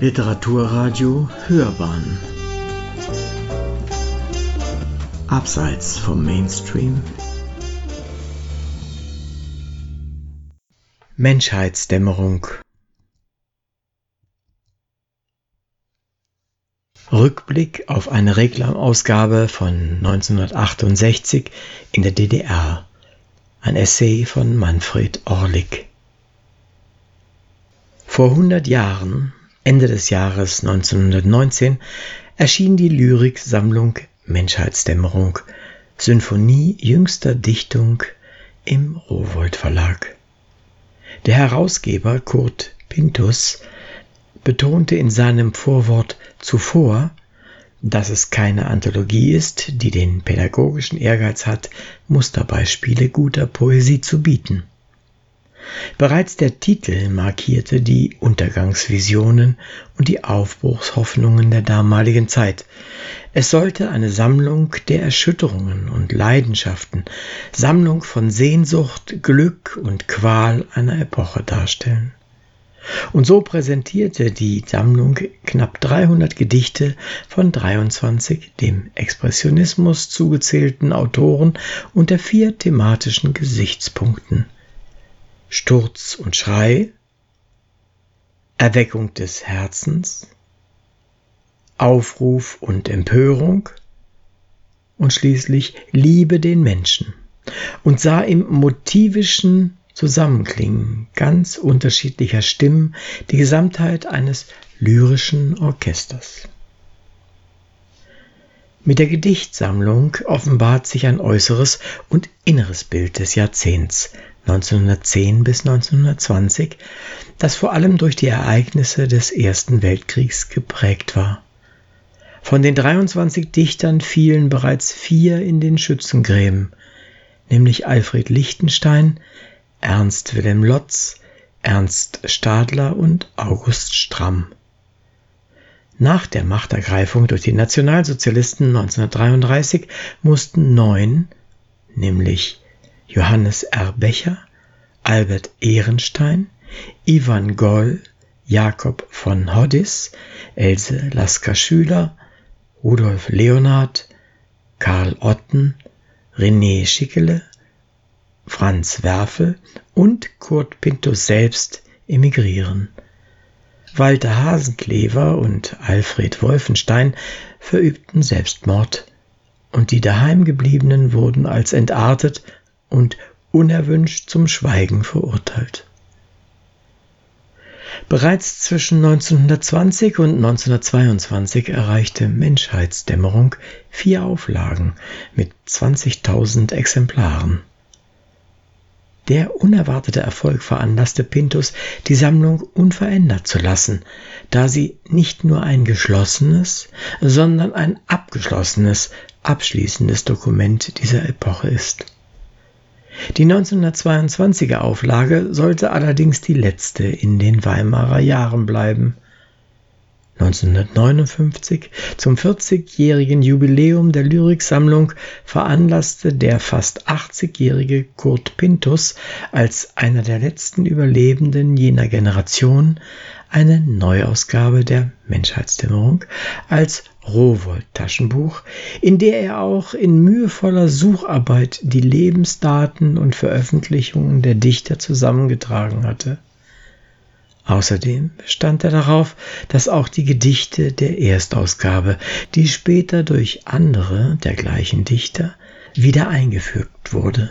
Literaturradio Hörbahn Abseits vom Mainstream Menschheitsdämmerung Rückblick auf eine Reklamausgabe von 1968 in der DDR. Ein Essay von Manfred Orlik. Vor 100 Jahren, Ende des Jahres 1919, erschien die Lyriksammlung Menschheitsdämmerung, Symphonie jüngster Dichtung im Rowold Verlag. Der Herausgeber Kurt Pintus betonte in seinem Vorwort zuvor, dass es keine Anthologie ist, die den pädagogischen Ehrgeiz hat, Musterbeispiele guter Poesie zu bieten. Bereits der Titel markierte die Untergangsvisionen und die Aufbruchshoffnungen der damaligen Zeit. Es sollte eine Sammlung der Erschütterungen und Leidenschaften, Sammlung von Sehnsucht, Glück und Qual einer Epoche darstellen. Und so präsentierte die Sammlung knapp 300 Gedichte von 23 dem Expressionismus zugezählten Autoren unter vier thematischen Gesichtspunkten. Sturz und Schrei, Erweckung des Herzens, Aufruf und Empörung und schließlich Liebe den Menschen und sah im motivischen Zusammenklingen ganz unterschiedlicher Stimmen die Gesamtheit eines lyrischen Orchesters. Mit der Gedichtsammlung offenbart sich ein äußeres und inneres Bild des Jahrzehnts 1910 bis 1920, das vor allem durch die Ereignisse des Ersten Weltkriegs geprägt war. Von den 23 Dichtern fielen bereits vier in den Schützengräben, nämlich Alfred Lichtenstein, Ernst Wilhelm Lotz, Ernst Stadler und August Stramm. Nach der Machtergreifung durch die Nationalsozialisten 1933 mussten neun, nämlich Johannes R. Becher, Albert Ehrenstein, Ivan Goll, Jakob von Hoddis, Else Lasker-Schüler, Rudolf Leonhard, Karl Otten, René Schickele, Franz Werfel und Kurt Pintus selbst emigrieren. Walter Hasenklever und Alfred Wolfenstein verübten Selbstmord, und die daheimgebliebenen wurden als entartet und unerwünscht zum Schweigen verurteilt. Bereits zwischen 1920 und 1922 erreichte Menschheitsdämmerung vier Auflagen mit 20.000 Exemplaren. Der unerwartete Erfolg veranlasste Pintus, die Sammlung unverändert zu lassen, da sie nicht nur ein geschlossenes, sondern ein abgeschlossenes, abschließendes Dokument dieser Epoche ist. Die 1922er Auflage sollte allerdings die letzte in den Weimarer Jahren bleiben. 1959, zum 40-jährigen Jubiläum der Lyriksammlung, veranlasste der fast 80-jährige Kurt Pintus als einer der letzten Überlebenden jener Generation eine Neuausgabe der Menschheitsdämmerung als Rowold-Taschenbuch, in der er auch in mühevoller Sucharbeit die Lebensdaten und Veröffentlichungen der Dichter zusammengetragen hatte. Außerdem bestand er darauf, dass auch die Gedichte der Erstausgabe, die später durch andere der gleichen Dichter wieder eingefügt wurde.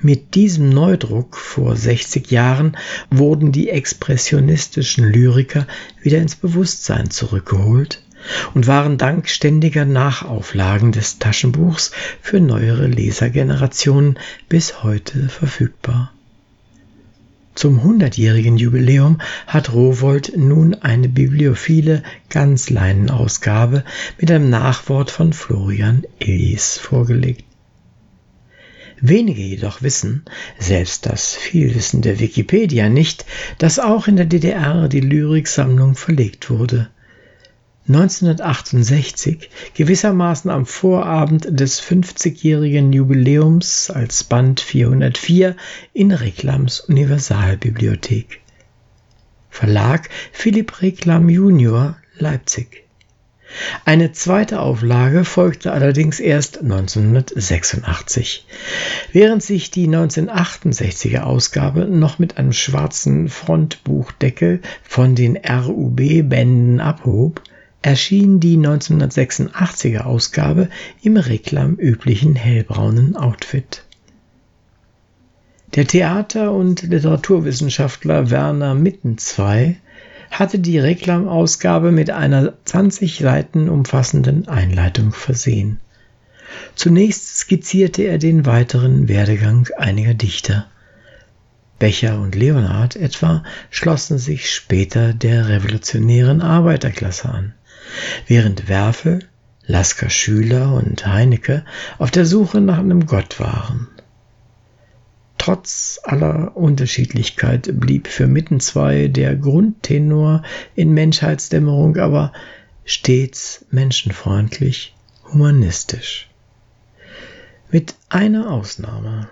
Mit diesem Neudruck vor 60 Jahren wurden die expressionistischen Lyriker wieder ins Bewusstsein zurückgeholt und waren dank ständiger Nachauflagen des Taschenbuchs für neuere Lesergenerationen bis heute verfügbar. Zum hundertjährigen Jubiläum hat Rowold nun eine bibliophile Ganzleinenausgabe mit einem Nachwort von Florian Illies vorgelegt. Wenige jedoch wissen, selbst das vielwissende Wikipedia nicht, dass auch in der DDR die Lyriksammlung verlegt wurde. 1968, gewissermaßen am Vorabend des 50-jährigen Jubiläums als Band 404 in Reklams Universalbibliothek. Verlag Philipp Reklam Junior, Leipzig. Eine zweite Auflage folgte allerdings erst 1986. Während sich die 1968er Ausgabe noch mit einem schwarzen Frontbuchdeckel von den RUB-Bänden abhob, erschien die 1986er Ausgabe im reklamüblichen hellbraunen Outfit. Der Theater- und Literaturwissenschaftler Werner Mittenzwei hatte die Reklamausgabe mit einer 20 Seiten umfassenden Einleitung versehen. Zunächst skizzierte er den weiteren Werdegang einiger Dichter. Becher und Leonhard etwa schlossen sich später der revolutionären Arbeiterklasse an, während Werfel, Lasker Schüler und Heinecke auf der Suche nach einem Gott waren. Trotz aller Unterschiedlichkeit blieb für Mittenzwei der Grundtenor in Menschheitsdämmerung aber stets menschenfreundlich, humanistisch. Mit einer Ausnahme.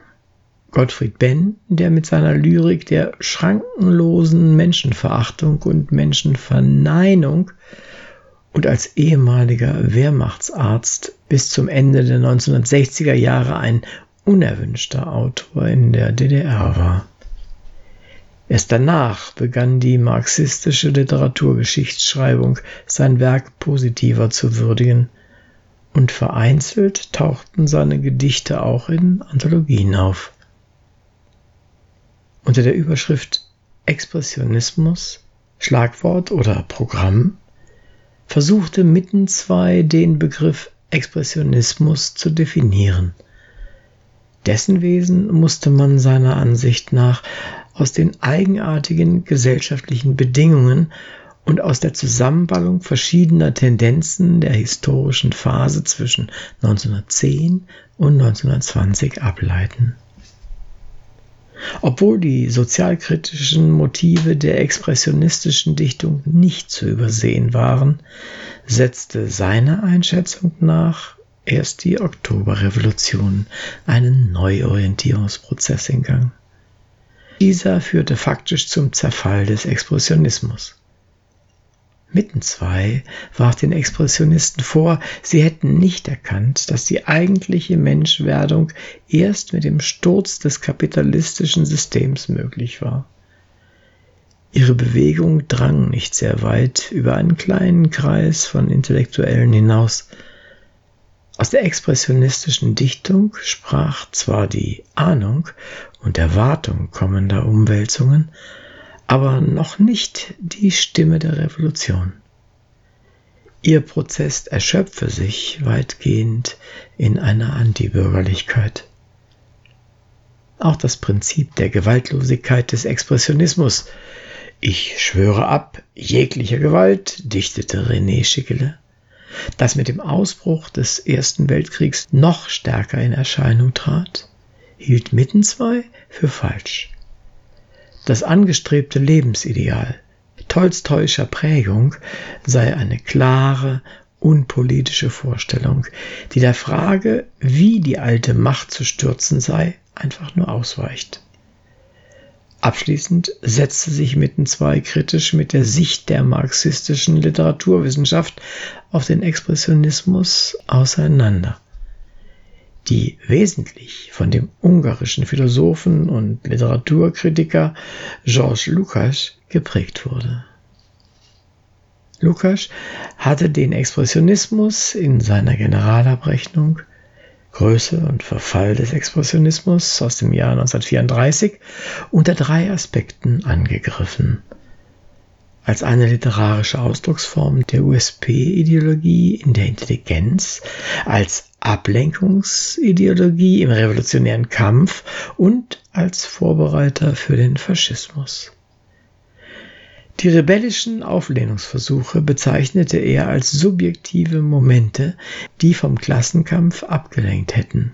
Gottfried Benn, der mit seiner Lyrik der schrankenlosen Menschenverachtung und Menschenverneinung und als ehemaliger Wehrmachtsarzt bis zum Ende der 1960er Jahre ein unerwünschter Autor in der DDR war. Erst danach begann die marxistische Literaturgeschichtsschreibung sein Werk positiver zu würdigen, und vereinzelt tauchten seine Gedichte auch in Anthologien auf. Unter der Überschrift Expressionismus, Schlagwort oder Programm versuchte Mittenzwei den Begriff Expressionismus zu definieren. Dessen Wesen musste man seiner Ansicht nach aus den eigenartigen gesellschaftlichen Bedingungen und aus der Zusammenballung verschiedener Tendenzen der historischen Phase zwischen 1910 und 1920 ableiten. Obwohl die sozialkritischen Motive der expressionistischen Dichtung nicht zu übersehen waren, setzte seiner Einschätzung nach erst die Oktoberrevolution einen Neuorientierungsprozess in Gang. Dieser führte faktisch zum Zerfall des Expressionismus. Mittenzwei warf den Expressionisten vor, sie hätten nicht erkannt, dass die eigentliche Menschwerdung erst mit dem Sturz des kapitalistischen Systems möglich war. Ihre Bewegung drang nicht sehr weit über einen kleinen Kreis von Intellektuellen hinaus, aus der expressionistischen Dichtung sprach zwar die Ahnung und Erwartung kommender Umwälzungen, aber noch nicht die Stimme der Revolution. Ihr Prozess erschöpfe sich weitgehend in einer Antibürgerlichkeit. Auch das Prinzip der Gewaltlosigkeit des Expressionismus Ich schwöre ab jeglicher Gewalt, dichtete René Schickele, das mit dem Ausbruch des Ersten Weltkriegs noch stärker in Erscheinung trat, hielt Mittenzwei für falsch. Das angestrebte Lebensideal Tolstoischer Prägung sei eine klare, unpolitische Vorstellung, die der Frage, wie die alte Macht zu stürzen sei, einfach nur ausweicht. Abschließend setzte sich Mittenzwei kritisch mit der Sicht der marxistischen Literaturwissenschaft auf den Expressionismus auseinander, die wesentlich von dem ungarischen Philosophen und Literaturkritiker Georges Lukács geprägt wurde. Lukács hatte den Expressionismus in seiner Generalabrechnung Größe und Verfall des Expressionismus aus dem Jahr 1934 unter drei Aspekten angegriffen. Als eine literarische Ausdrucksform der USP-Ideologie in der Intelligenz, als Ablenkungsideologie im revolutionären Kampf und als Vorbereiter für den Faschismus. Die rebellischen Auflehnungsversuche bezeichnete er als subjektive Momente, die vom Klassenkampf abgelenkt hätten.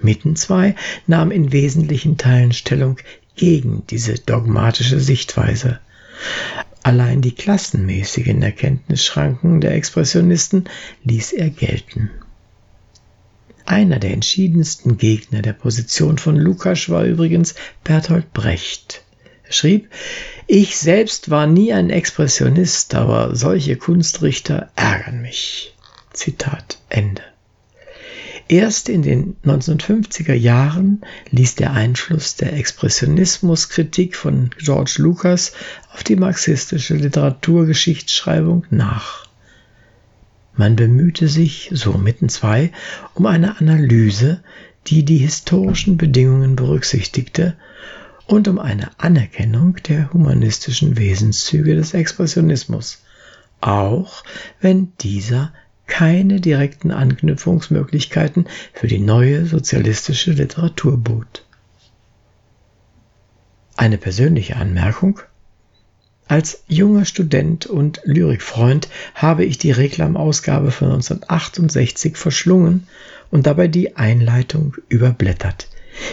Mittenzwei nahm in wesentlichen Teilen Stellung gegen diese dogmatische Sichtweise. Allein die klassenmäßigen Erkenntnisschranken der Expressionisten ließ er gelten. Einer der entschiedensten Gegner der Position von Lukács war übrigens Bertolt Brecht schrieb, ich selbst war nie ein Expressionist, aber solche Kunstrichter ärgern mich. Zitat Ende. Erst in den 1950er Jahren ließ der Einfluss der Expressionismuskritik von George Lucas auf die marxistische Literaturgeschichtsschreibung nach. Man bemühte sich, so mitten zwei, um eine Analyse, die die historischen Bedingungen berücksichtigte und um eine Anerkennung der humanistischen Wesenszüge des Expressionismus, auch wenn dieser keine direkten Anknüpfungsmöglichkeiten für die neue sozialistische Literatur bot. Eine persönliche Anmerkung als junger Student und Lyrikfreund habe ich die Reklamausgabe von 1968 verschlungen und dabei die Einleitung überblättert,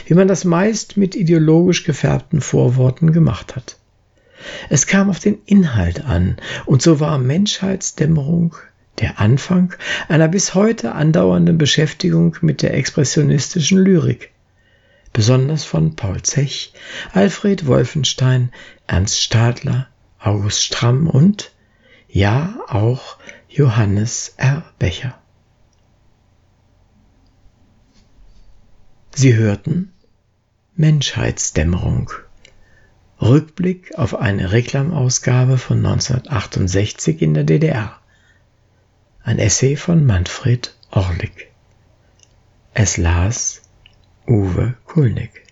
wie man das meist mit ideologisch gefärbten Vorworten gemacht hat. Es kam auf den Inhalt an, und so war Menschheitsdämmerung der Anfang einer bis heute andauernden Beschäftigung mit der expressionistischen Lyrik, besonders von Paul Zech, Alfred Wolfenstein, Ernst Stadler, August Stramm und, ja, auch Johannes R. Becher. Sie hörten Menschheitsdämmerung. Rückblick auf eine Reklamausgabe von 1968 in der DDR. Ein Essay von Manfred Orlik. Es las Uwe Kulnig.